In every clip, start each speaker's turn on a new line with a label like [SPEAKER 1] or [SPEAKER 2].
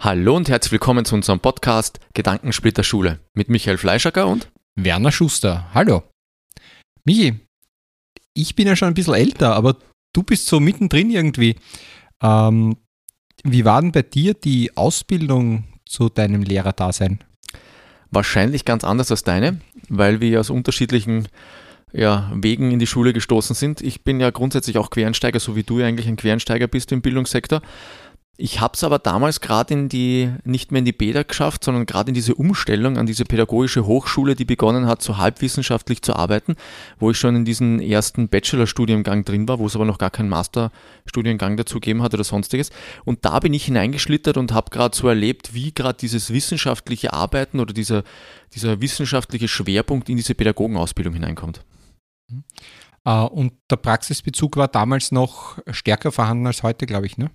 [SPEAKER 1] Hallo und herzlich willkommen zu unserem Podcast Gedankensplitter Schule mit Michael Fleischacker und
[SPEAKER 2] Werner Schuster. Hallo. Michi, ich bin ja schon ein bisschen älter, aber du bist so mittendrin irgendwie. Ähm, wie war denn bei dir die Ausbildung zu deinem Lehrerdasein?
[SPEAKER 1] wahrscheinlich ganz anders als deine, weil wir aus unterschiedlichen ja, Wegen in die Schule gestoßen sind. Ich bin ja grundsätzlich auch Quereinsteiger, so wie du ja eigentlich ein Quereinsteiger bist im Bildungssektor. Ich habe es aber damals gerade in die, nicht mehr in die Bäder geschafft, sondern gerade in diese Umstellung an diese pädagogische Hochschule, die begonnen hat, so halbwissenschaftlich zu arbeiten, wo ich schon in diesem ersten Bachelorstudiengang drin war, wo es aber noch gar keinen Masterstudiengang dazu gegeben hat oder sonstiges. Und da bin ich hineingeschlittert und habe gerade so erlebt, wie gerade dieses wissenschaftliche Arbeiten oder dieser, dieser wissenschaftliche Schwerpunkt in diese Pädagogenausbildung hineinkommt.
[SPEAKER 2] Äh, und der Praxisbezug war damals noch stärker vorhanden als heute, glaube ich, ne?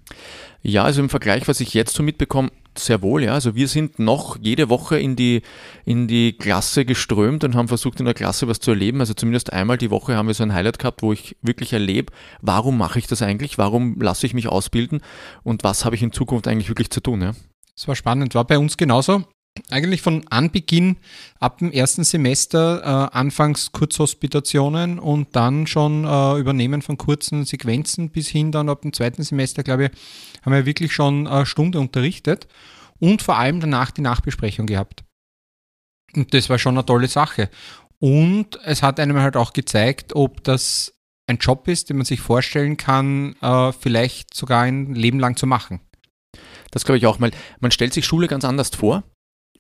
[SPEAKER 1] Ja, also im Vergleich, was ich jetzt so mitbekomme, sehr wohl, ja. Also wir sind noch jede Woche in die, in die Klasse geströmt und haben versucht, in der Klasse was zu erleben. Also zumindest einmal die Woche haben wir so ein Highlight gehabt, wo ich wirklich erlebe, warum mache ich das eigentlich, warum lasse ich mich ausbilden und was habe ich in Zukunft eigentlich wirklich zu tun, ja.
[SPEAKER 2] Das war spannend, war bei uns genauso eigentlich von Anbeginn ab dem ersten Semester äh, anfangs Kurzhospitationen und dann schon äh, Übernehmen von kurzen Sequenzen bis hin dann ab dem zweiten Semester, glaube ich, haben wir wirklich schon eine Stunde unterrichtet und vor allem danach die Nachbesprechung gehabt. Und das war schon eine tolle Sache. Und es hat einem halt auch gezeigt, ob das ein Job ist, den man sich vorstellen kann, äh, vielleicht sogar ein Leben lang zu machen.
[SPEAKER 1] Das glaube ich auch mal. Man stellt sich Schule ganz anders vor.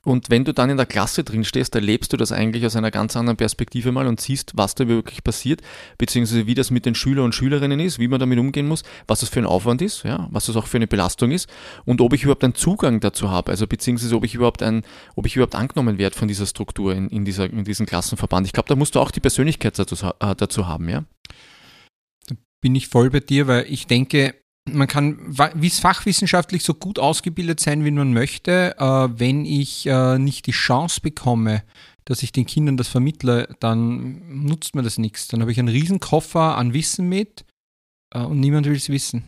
[SPEAKER 1] Und wenn du dann in der Klasse drin stehst, erlebst du das eigentlich aus einer ganz anderen Perspektive mal und siehst, was da wirklich passiert, beziehungsweise wie das mit den Schülern und Schülerinnen ist, wie man damit umgehen muss, was das für ein Aufwand ist, ja, was das auch für eine Belastung ist und ob ich überhaupt einen Zugang dazu habe, also beziehungsweise ob ich überhaupt ein, ob ich überhaupt angenommen werde von dieser Struktur in, in, dieser, in diesem Klassenverband. Ich glaube, da musst du auch die Persönlichkeit dazu, äh, dazu haben, ja.
[SPEAKER 2] Bin ich voll bei dir, weil ich denke, man kann fachwissenschaftlich so gut ausgebildet sein, wie man möchte. Äh, wenn ich äh, nicht die Chance bekomme, dass ich den Kindern das vermittle, dann nutzt mir das nichts. Dann habe ich einen riesen Koffer an Wissen mit äh, und niemand will es wissen.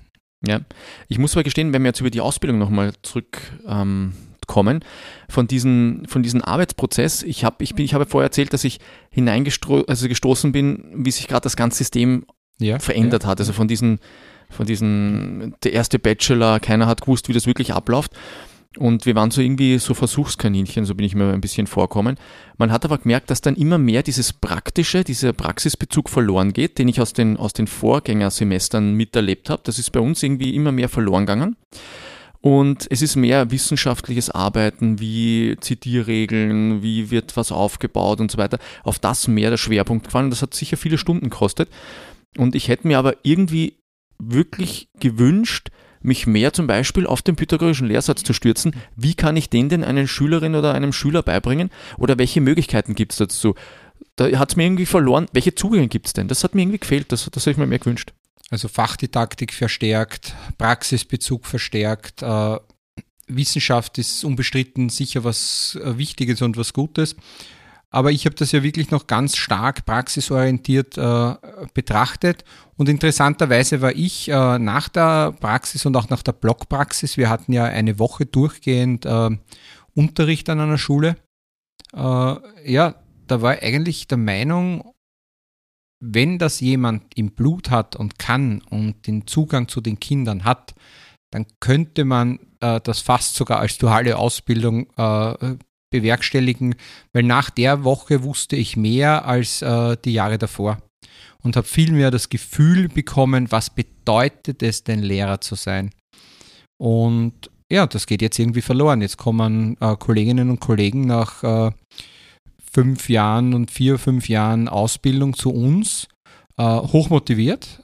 [SPEAKER 1] Ja, ich muss aber gestehen, wenn wir jetzt über die Ausbildung nochmal zurückkommen, ähm, von diesem von diesen Arbeitsprozess, ich habe ich bin, ich habe vorher erzählt, dass ich hineingestoßen also bin, wie sich gerade das ganze System ja, verändert ja. hat. Also von diesen von diesen, der erste Bachelor, keiner hat gewusst, wie das wirklich abläuft. Und wir waren so irgendwie so Versuchskaninchen, so bin ich mir ein bisschen vorkommen. Man hat aber gemerkt, dass dann immer mehr dieses Praktische, dieser Praxisbezug verloren geht, den ich aus den, aus den Vorgängersemestern miterlebt habe. Das ist bei uns irgendwie immer mehr verloren gegangen. Und es ist mehr wissenschaftliches Arbeiten, wie Zitierregeln, wie wird was aufgebaut und so weiter. Auf das mehr der Schwerpunkt gefallen. Das hat sicher viele Stunden gekostet. Und ich hätte mir aber irgendwie wirklich gewünscht, mich mehr zum Beispiel auf den pythagorischen Lehrsatz zu stürzen. Wie kann ich den denn einer Schülerin oder einem Schüler beibringen? Oder welche Möglichkeiten gibt es dazu? Da hat es mir irgendwie verloren. Welche Zugänge gibt es denn? Das hat mir irgendwie gefehlt. Das, das hätte ich mir mehr gewünscht.
[SPEAKER 2] Also Fachdidaktik verstärkt, Praxisbezug verstärkt. Äh, Wissenschaft ist unbestritten sicher was äh, Wichtiges und was Gutes. Aber ich habe das ja wirklich noch ganz stark praxisorientiert äh, betrachtet. Und interessanterweise war ich äh, nach der Praxis und auch nach der Blockpraxis, wir hatten ja eine Woche durchgehend äh, Unterricht an einer Schule. Äh, ja, da war ich eigentlich der Meinung, wenn das jemand im Blut hat und kann und den Zugang zu den Kindern hat, dann könnte man äh, das fast sogar als duale Ausbildung äh, bewerkstelligen, weil nach der Woche wusste ich mehr als äh, die Jahre davor und habe viel mehr das Gefühl bekommen, was bedeutet es denn Lehrer zu sein. Und ja, das geht jetzt irgendwie verloren. Jetzt kommen äh, Kolleginnen und Kollegen nach äh, fünf Jahren und vier, fünf Jahren Ausbildung zu uns, äh, hochmotiviert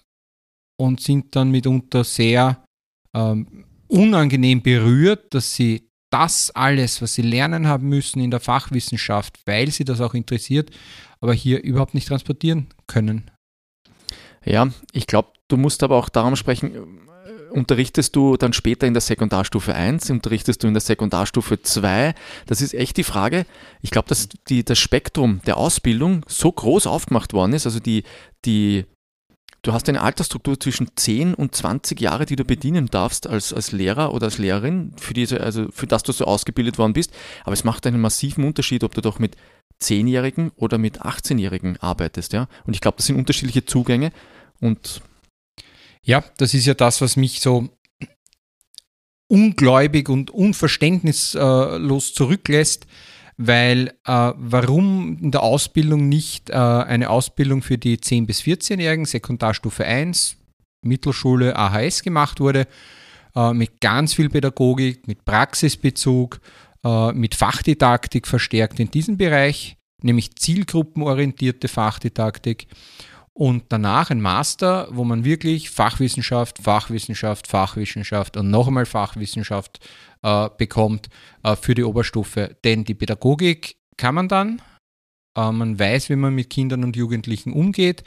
[SPEAKER 2] und sind dann mitunter sehr ähm, unangenehm berührt, dass sie das alles, was sie lernen haben müssen in der Fachwissenschaft, weil sie das auch interessiert, aber hier überhaupt nicht transportieren können.
[SPEAKER 1] Ja, ich glaube, du musst aber auch darum sprechen, unterrichtest du dann später in der Sekundarstufe 1, unterrichtest du in der Sekundarstufe 2? Das ist echt die Frage. Ich glaube, dass die, das Spektrum der Ausbildung so groß aufgemacht worden ist, also die, die Du hast eine Altersstruktur zwischen 10 und 20 Jahre, die du bedienen darfst als, als Lehrer oder als Lehrerin, für, diese, also für das du so ausgebildet worden bist. Aber es macht einen massiven Unterschied, ob du doch mit 10-Jährigen oder mit 18-Jährigen arbeitest. Ja? Und ich glaube, das sind unterschiedliche Zugänge. Und
[SPEAKER 2] ja, das ist ja das, was mich so ungläubig und unverständnislos zurücklässt weil äh, warum in der Ausbildung nicht äh, eine Ausbildung für die 10- bis 14-Jährigen, Sekundarstufe 1, Mittelschule, AHS gemacht wurde, äh, mit ganz viel Pädagogik, mit Praxisbezug, äh, mit Fachdidaktik verstärkt in diesem Bereich, nämlich zielgruppenorientierte Fachdidaktik und danach ein Master, wo man wirklich Fachwissenschaft, Fachwissenschaft, Fachwissenschaft und noch einmal Fachwissenschaft äh, bekommt äh, für die Oberstufe. Denn die Pädagogik kann man dann, äh, man weiß, wie man mit Kindern und Jugendlichen umgeht.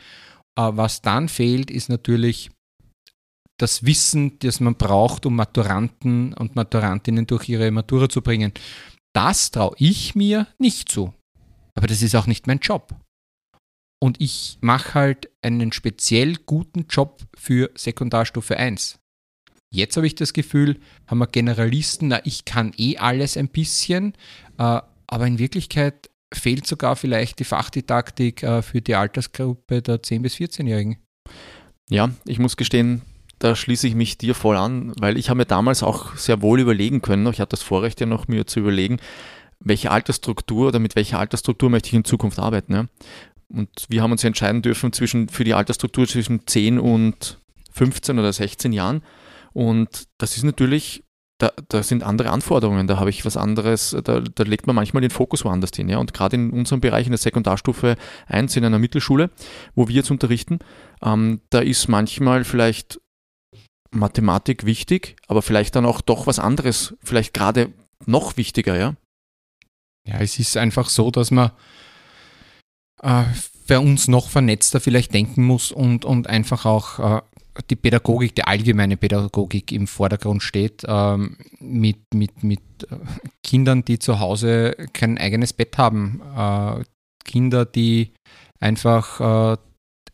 [SPEAKER 2] Äh, was dann fehlt, ist natürlich das Wissen, das man braucht, um Maturanten und Maturantinnen durch ihre Matura zu bringen. Das traue ich mir nicht zu. Aber das ist auch nicht mein Job. Und ich mache halt einen speziell guten Job für Sekundarstufe 1. Jetzt habe ich das Gefühl, haben wir Generalisten, na, ich kann eh alles ein bisschen, äh, aber in Wirklichkeit fehlt sogar vielleicht die Fachdidaktik äh, für die Altersgruppe der 10- bis 14-Jährigen.
[SPEAKER 1] Ja, ich muss gestehen, da schließe ich mich dir voll an, weil ich habe mir damals auch sehr wohl überlegen können, ich hatte das Vorrecht ja noch mir zu überlegen, welche Altersstruktur oder mit welcher Altersstruktur möchte ich in Zukunft arbeiten. Ja? Und wir haben uns entscheiden dürfen zwischen, für die Altersstruktur zwischen 10 und 15 oder 16 Jahren. Und das ist natürlich, da, da sind andere Anforderungen, da habe ich was anderes, da, da, legt man manchmal den Fokus woanders hin. Ja? Und gerade in unserem Bereich, in der Sekundarstufe 1 in einer Mittelschule, wo wir jetzt unterrichten, ähm, da ist manchmal vielleicht Mathematik wichtig, aber vielleicht dann auch doch was anderes, vielleicht gerade noch wichtiger, ja?
[SPEAKER 2] Ja, es ist einfach so, dass man äh, bei uns noch vernetzter vielleicht denken muss und, und einfach auch äh, die Pädagogik, die allgemeine Pädagogik im Vordergrund steht, ähm, mit, mit, mit äh, Kindern, die zu Hause kein eigenes Bett haben, äh, Kinder, die einfach äh,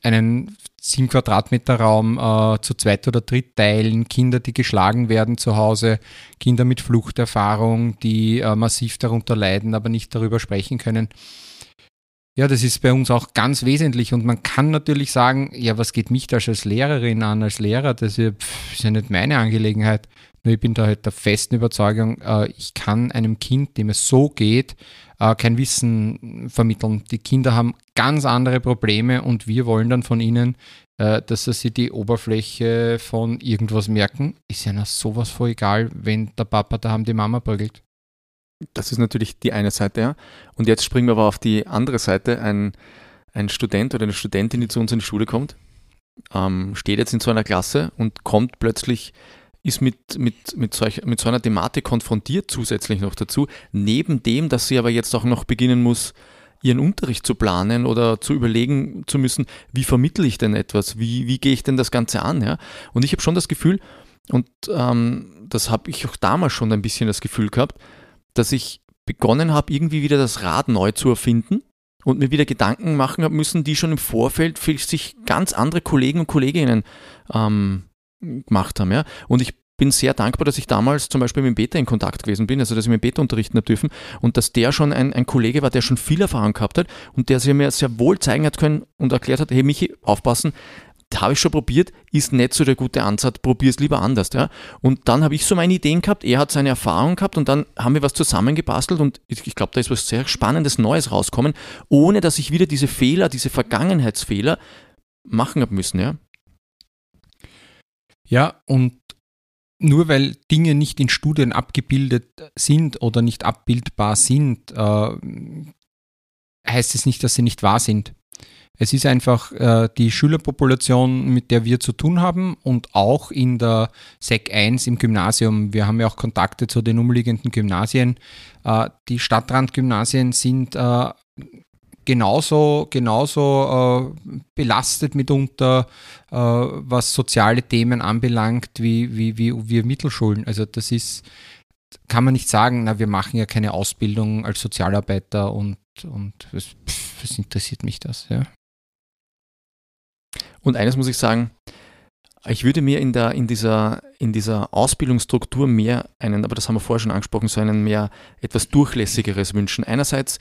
[SPEAKER 2] einen 7 Quadratmeter Raum äh, zu zweit oder dritt teilen, Kinder, die geschlagen werden zu Hause, Kinder mit Fluchterfahrung, die äh, massiv darunter leiden, aber nicht darüber sprechen können. Ja, das ist bei uns auch ganz wesentlich und man kann natürlich sagen, ja, was geht mich da als Lehrerin an, als Lehrer? Das ist ja, nicht meine Angelegenheit. Nur ich bin da halt der festen Überzeugung, äh, ich kann einem Kind, dem es so geht, äh, kein Wissen vermitteln. Die Kinder haben ganz andere Probleme und wir wollen dann von ihnen, äh, dass sie die Oberfläche von irgendwas merken. Ist ja noch sowas voll egal, wenn der Papa da haben die Mama prügelt.
[SPEAKER 1] Das ist natürlich die eine Seite, ja. Und jetzt springen wir aber auf die andere Seite. Ein, ein Student oder eine Studentin, die zu uns in die Schule kommt, ähm, steht jetzt in so einer Klasse und kommt plötzlich, ist mit, mit, mit, solch, mit so einer Thematik konfrontiert zusätzlich noch dazu, neben dem, dass sie aber jetzt auch noch beginnen muss, ihren Unterricht zu planen oder zu überlegen zu müssen, wie vermittle ich denn etwas, wie, wie gehe ich denn das Ganze an. Ja? Und ich habe schon das Gefühl, und ähm, das habe ich auch damals schon ein bisschen das Gefühl gehabt, dass ich begonnen habe, irgendwie wieder das Rad neu zu erfinden und mir wieder Gedanken machen habe müssen, die schon im Vorfeld für sich ganz andere Kollegen und Kolleginnen ähm, gemacht haben. Ja? Und ich bin sehr dankbar, dass ich damals zum Beispiel mit dem Beta in Kontakt gewesen bin, also dass ich mit dem Beta unterrichten habe dürfen und dass der schon ein, ein Kollege war, der schon viel Erfahrung gehabt hat und der sich mir sehr wohl zeigen hat können und erklärt hat, hey Michi, aufpassen, habe ich schon probiert, ist nicht so der gute Ansatz, probier es lieber anders. Ja? Und dann habe ich so meine Ideen gehabt, er hat seine Erfahrung gehabt und dann haben wir was zusammengebastelt und ich, glaube, da ist was sehr Spannendes Neues rauskommen, ohne dass ich wieder diese Fehler, diese Vergangenheitsfehler machen habe müssen. Ja?
[SPEAKER 2] ja, und nur weil Dinge nicht in Studien abgebildet sind oder nicht abbildbar sind, äh, heißt es nicht, dass sie nicht wahr sind. Es ist einfach äh, die Schülerpopulation, mit der wir zu tun haben und auch in der SEC 1 im Gymnasium. Wir haben ja auch Kontakte zu den umliegenden Gymnasien. Äh, die Stadtrandgymnasien sind äh, genauso, genauso äh, belastet mitunter, äh, was soziale Themen anbelangt, wie, wie, wie wir Mittelschulen. Also das ist, kann man nicht sagen, na, wir machen ja keine Ausbildung als Sozialarbeiter und, und was, pff, was interessiert mich das, ja.
[SPEAKER 1] Und eines muss ich sagen, ich würde mir in, der, in, dieser, in dieser Ausbildungsstruktur mehr einen, aber das haben wir vorher schon angesprochen, so einen mehr etwas durchlässigeres wünschen. Einerseits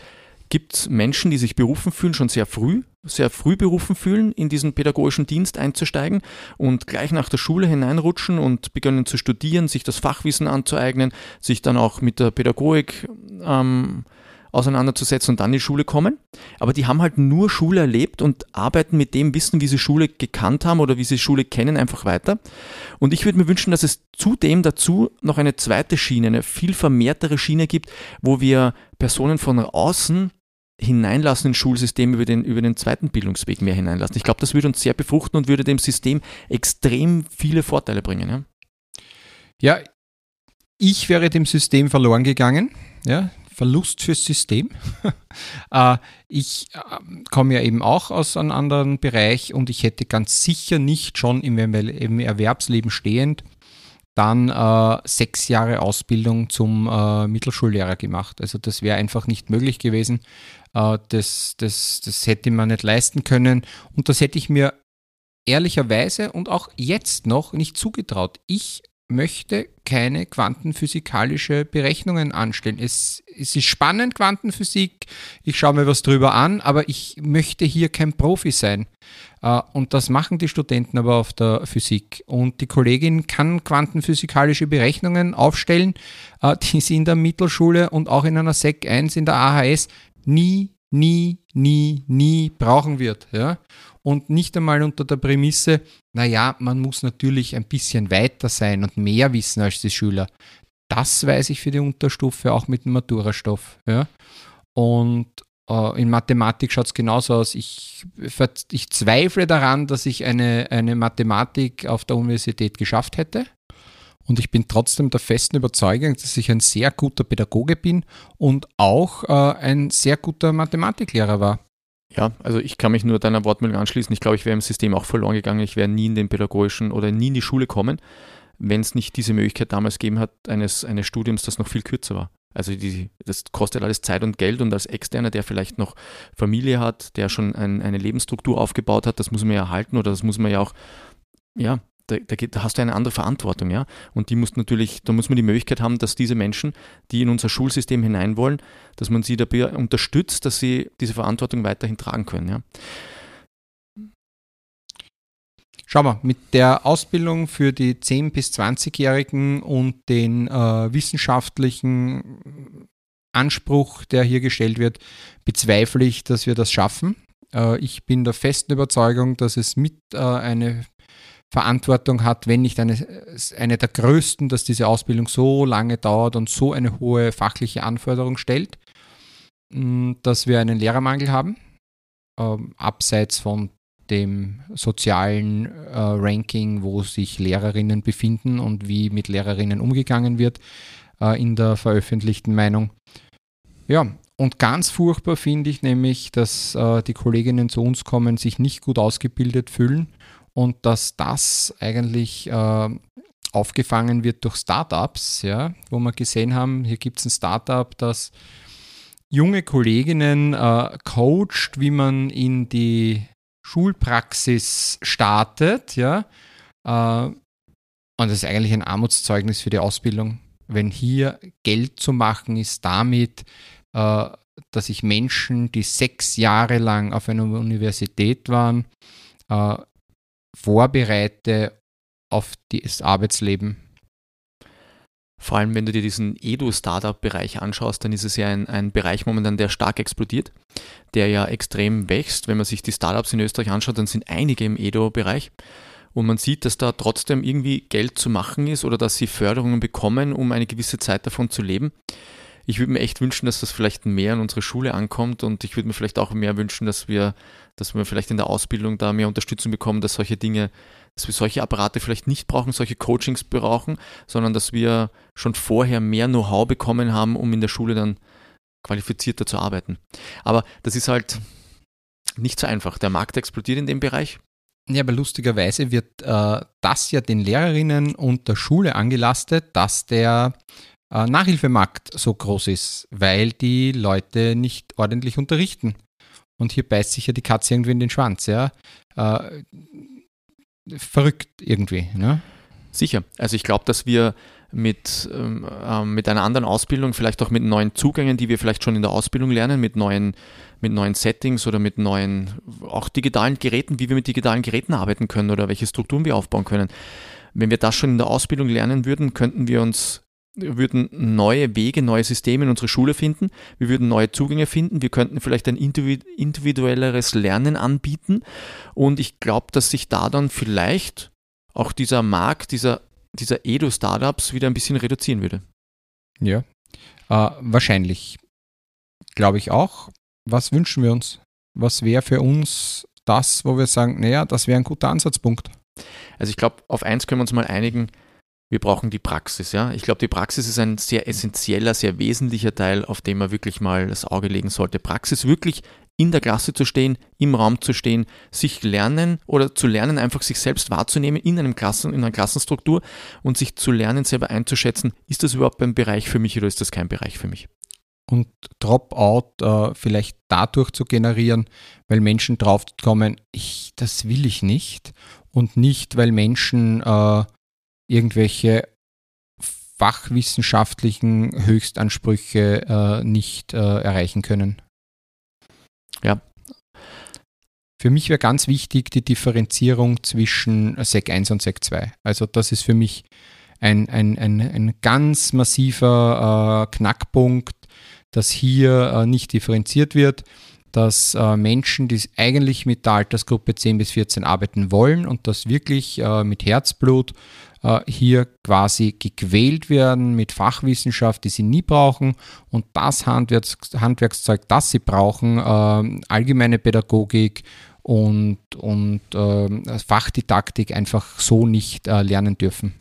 [SPEAKER 1] gibt es Menschen, die sich berufen fühlen, schon sehr früh, sehr früh berufen fühlen, in diesen pädagogischen Dienst einzusteigen und gleich nach der Schule hineinrutschen und beginnen zu studieren, sich das Fachwissen anzueignen, sich dann auch mit der Pädagogik ähm, auseinanderzusetzen und dann in die Schule kommen. Aber die haben halt nur Schule erlebt und arbeiten mit dem Wissen, wie sie Schule gekannt haben oder wie sie Schule kennen, einfach weiter. Und ich würde mir wünschen, dass es zudem dazu noch eine zweite Schiene, eine viel vermehrtere Schiene gibt, wo wir Personen von außen hineinlassen ins Schulsystem über den, über den zweiten Bildungsweg mehr hineinlassen. Ich glaube, das würde uns sehr befruchten und würde dem System extrem viele Vorteile bringen. Ja,
[SPEAKER 2] ja ich wäre dem System verloren gegangen. Ja, Verlust fürs System. Äh, ich äh, komme ja eben auch aus einem anderen Bereich und ich hätte ganz sicher nicht schon im, Erwerbsleben stehend dann äh, sechs Jahre Ausbildung zum äh, Mittelschullehrer gemacht. Also das wäre einfach nicht möglich gewesen. Äh, das, das, das hätte man nicht leisten können und das hätte ich mir ehrlicherweise und auch jetzt noch nicht zugetraut. Ich möchte keine quantenphysikalische Berechnungen anstellen. Es, es ist spannend, Quantenphysik, ich schaue mir was drüber an, aber ich möchte hier kein Profi sein. Äh, und das machen die Studenten aber auf der Physik. Und die Kollegin kann quantenphysikalische Berechnungen aufstellen, äh, die sie in der Mittelschule und auch in einer SEC 1 in der AHS nie, nie, nie, nie brauchen wird. Und nicht einmal unter der Prämisse, naja, man muss natürlich ein bisschen weiter sein und mehr wissen als die Schüler. Das weiß ich für die Unterstufe auch mit dem Maturastoff. Ja? Und äh, in Mathematik schaut es genauso aus. Ich, ich zweifle daran, dass ich eine, eine Mathematik auf der Universität geschafft hätte. Und ich bin trotzdem der festen Überzeugung, dass ich ein sehr guter Pädagoge bin und auch äh, ein sehr guter Mathematiklehrer war.
[SPEAKER 1] Ja, also ich kann mich nur deiner Wortmeldung anschließen. Ich glaube, ich wäre im System auch verloren gegangen. Ich wäre nie in den pädagogischen oder nie in die Schule kommen, wenn es nicht diese Möglichkeit damals gegeben hat, eines, eines Studiums, das noch viel kürzer war. Also die, das kostet alles Zeit und Geld und als Externer, der vielleicht noch Familie hat, der schon ein, eine Lebensstruktur aufgebaut hat, das muss man ja erhalten oder das muss man ja auch ja, da, da, da, hast du eine andere Verantwortung, ja. Und die muss natürlich, da muss man die Möglichkeit haben, dass diese Menschen, die in unser Schulsystem hinein wollen, dass man sie dabei unterstützt, dass sie diese Verantwortung weiterhin tragen können, ja.
[SPEAKER 2] Schau mal, mit der Ausbildung für die 10- bis 20-Jährigen und den äh, wissenschaftlichen Anspruch, der hier gestellt wird, bezweifle ich, dass wir das schaffen. Äh, ich bin der festen Überzeugung, dass es mit äh, eine Verantwortung hat, wenn nicht eine, eine der größten, dass diese Ausbildung so lange dauert und so eine hohe fachliche Anforderung stellt, mm, dass wir einen Lehrermangel haben, ähm, abseits von dem sozialen äh, Ranking, wo sich Lehrerinnen befinden und wie mit Lehrerinnen umgegangen wird äh, in der veröffentlichten Meinung. Ja, und ganz furchtbar finde ich nämlich, dass äh, die Kolleginnen zu uns kommen, sich nicht gut ausgebildet fühlen und dass das eigentlich äh, aufgefangen wird durch Startups, ja, wo wir gesehen haben, hier gibt es ein Startup, das junge Kolleginnen äh, coacht, wie man in die Schulpraxis startet, ja. Äh, und das ist eigentlich ein Armutszeugnis für die Ausbildung, wenn hier Geld zu machen ist damit, äh, dass ich Menschen, die sechs Jahre lang auf einer Universität waren, äh, vorbereite auf das Arbeitsleben?
[SPEAKER 1] Vor allem, wenn du dir diesen Edu-Startup-Bereich anschaust, dann ist es ja ein, ein Bereich momentan, der stark explodiert, der ja extrem wächst. Wenn man sich die Startups in Österreich anschaut, dann sind einige im Edu-Bereich. Und man sieht, dass da trotzdem irgendwie Geld zu machen ist oder dass sie Förderungen bekommen, um eine gewisse Zeit davon zu leben ich würde mir echt wünschen, dass das vielleicht mehr in unsere Schule ankommt und ich würde mir vielleicht auch mehr wünschen, dass wir, dass wir vielleicht in der Ausbildung da mehr Unterstützung bekommen, dass solche Dinge, dass wir solche Apparate vielleicht nicht brauchen, solche Coachings brauchen, sondern dass wir schon vorher mehr Know-how bekommen haben, um in der Schule dann qualifizierter zu arbeiten. Aber das ist halt nicht so einfach. Der Markt explodiert in dem Bereich.
[SPEAKER 2] Ja, aber lustigerweise wird äh, das ja den Lehrerinnen und der Schule angelastet, dass der Nachhilfemarkt so groß ist, weil die Leute nicht ordentlich unterrichten. Und hier beißt sich ja die Katze irgendwie in den Schwanz, ja. Äh, verrückt irgendwie, ne?
[SPEAKER 1] Sicher. Also ich glaube, dass wir mit, ähm, äh, mit einer anderen Ausbildung, vielleicht auch mit neuen Zugängen, die wir vielleicht schon in der Ausbildung lernen, mit neuen, mit neuen Settings oder mit neuen, auch digitalen Geräten, wie wir mit digitalen Geräten arbeiten können oder welche Strukturen wir aufbauen können. Wenn wir das schon in der Ausbildung lernen würden, könnten wir uns wir würden neue Wege, neue Systeme in unsere Schule finden. Wir würden neue Zugänge finden. Wir könnten vielleicht ein individuelleres Lernen anbieten. Und ich glaube, dass sich da dann vielleicht auch dieser Markt dieser, dieser Edu-Startups wieder ein bisschen reduzieren würde.
[SPEAKER 2] Ja, äh, wahrscheinlich. Glaube ich auch. Was wünschen wir uns? Was wäre für uns das, wo wir sagen, naja, das wäre ein guter Ansatzpunkt?
[SPEAKER 1] Also ich glaube, auf eins können wir uns mal einigen wir brauchen die Praxis. Ja? Ich glaube, die Praxis ist ein sehr essentieller, sehr wesentlicher Teil, auf dem man wirklich mal das Auge legen sollte. Praxis wirklich in der Klasse zu stehen, im Raum zu stehen, sich lernen oder zu lernen, einfach sich selbst wahrzunehmen in, einem Klassen, in einer Klassenstruktur und sich zu lernen, selber einzuschätzen, ist das überhaupt ein Bereich für mich oder ist das kein Bereich für mich?
[SPEAKER 2] Und Dropout äh, vielleicht dadurch zu generieren, weil Menschen draufkommen, ich, das will ich nicht und nicht, weil Menschen äh, irgendwelche fachwissenschaftlichen Höchstansprüche äh, nicht äh, erreichen können.
[SPEAKER 1] Ja.
[SPEAKER 2] Für mich wäre ganz wichtig die Differenzierung zwischen SEC 1 und SEC 2. Also das ist für mich ein, ein, ein, ein ganz massiver äh, Knackpunkt, dass hier äh, nicht differenziert wird dass äh, Menschen, die eigentlich mit der Altersgruppe 10 bis 14 arbeiten wollen und das wirklich äh, mit Herzblut hier quasi gequält werden mit Fachwissenschaft, die sie nie brauchen und das Handwerks Handwerkszeug, das sie brauchen, äh, allgemeine Pädagogik und, und äh, Fachdidaktik einfach so nicht äh, lernen dürfen.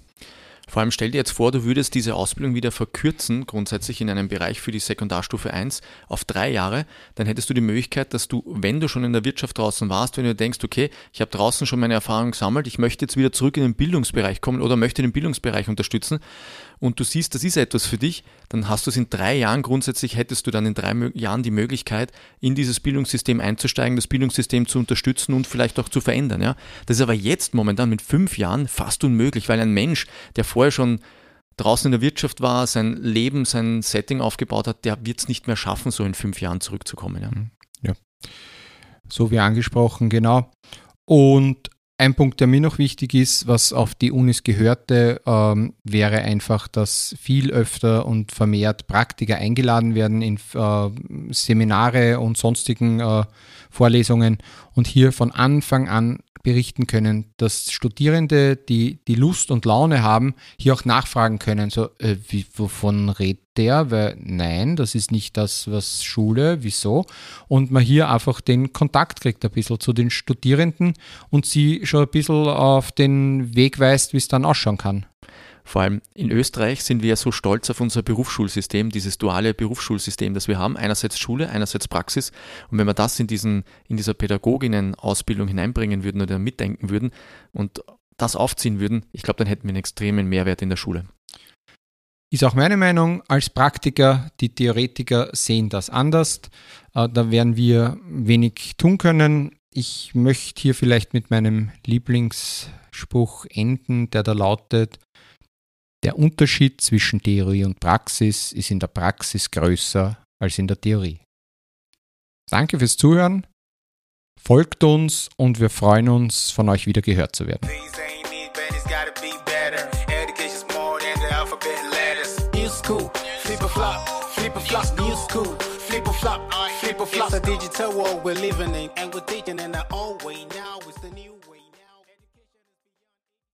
[SPEAKER 1] Vor allem stell dir jetzt vor, du würdest diese Ausbildung wieder verkürzen, grundsätzlich in einem Bereich für die Sekundarstufe 1 auf drei Jahre, dann hättest du die Möglichkeit, dass du, wenn du schon in der Wirtschaft draußen warst, wenn du denkst, okay, ich habe draußen schon meine Erfahrung gesammelt, ich möchte jetzt wieder zurück in den Bildungsbereich kommen oder möchte den Bildungsbereich unterstützen und du siehst, das ist etwas für dich, dann hast du es in drei Jahren grundsätzlich, hättest du dann in drei Jahren die Möglichkeit, in dieses Bildungssystem einzusteigen, das Bildungssystem zu unterstützen und vielleicht auch zu verändern. Ja? Das ist aber jetzt momentan mit fünf Jahren fast unmöglich, weil ein Mensch, der vorher schon draußen in der Wirtschaft war, sein Leben, sein Setting aufgebaut hat, der wird es nicht mehr schaffen, so in fünf Jahren zurückzukommen. Ja. Mhm. ja.
[SPEAKER 2] So wie angesprochen, genau. Und ein Punkt, der mir noch wichtig ist, was auf die Unis gehörte, ähm, wäre einfach, dass viel öfter und vermehrt Praktiker eingeladen werden in äh, Seminare und sonstigen äh, Vorlesungen. Und hier von Anfang an berichten können, dass Studierende, die die Lust und Laune haben, hier auch nachfragen können, so, äh, wie, wovon redet der? Weil nein, das ist nicht das, was Schule, wieso? Und man hier einfach den Kontakt kriegt ein bisschen zu den Studierenden und sie schon ein bisschen auf den Weg weist, wie es dann ausschauen kann.
[SPEAKER 1] Vor allem in Österreich sind wir ja so stolz auf unser Berufsschulsystem, dieses duale Berufsschulsystem, das wir haben. Einerseits Schule, einerseits Praxis. Und wenn wir das in, diesen, in dieser Pädagoginnenausbildung hineinbringen würden oder mitdenken würden und das aufziehen würden, ich glaube, dann hätten wir einen extremen Mehrwert in der Schule.
[SPEAKER 2] Ist auch meine Meinung als Praktiker. Die Theoretiker sehen das anders. Äh, da werden wir wenig tun können. Ich möchte hier vielleicht mit meinem Lieblingsspruch enden, der da lautet, der Unterschied zwischen Theorie und Praxis ist in der Praxis größer als in der Theorie. Danke fürs Zuhören, folgt uns und wir freuen uns, von euch wieder gehört zu werden. Or flop, digital world we're living in, and we're thinking in our own way now. It's the new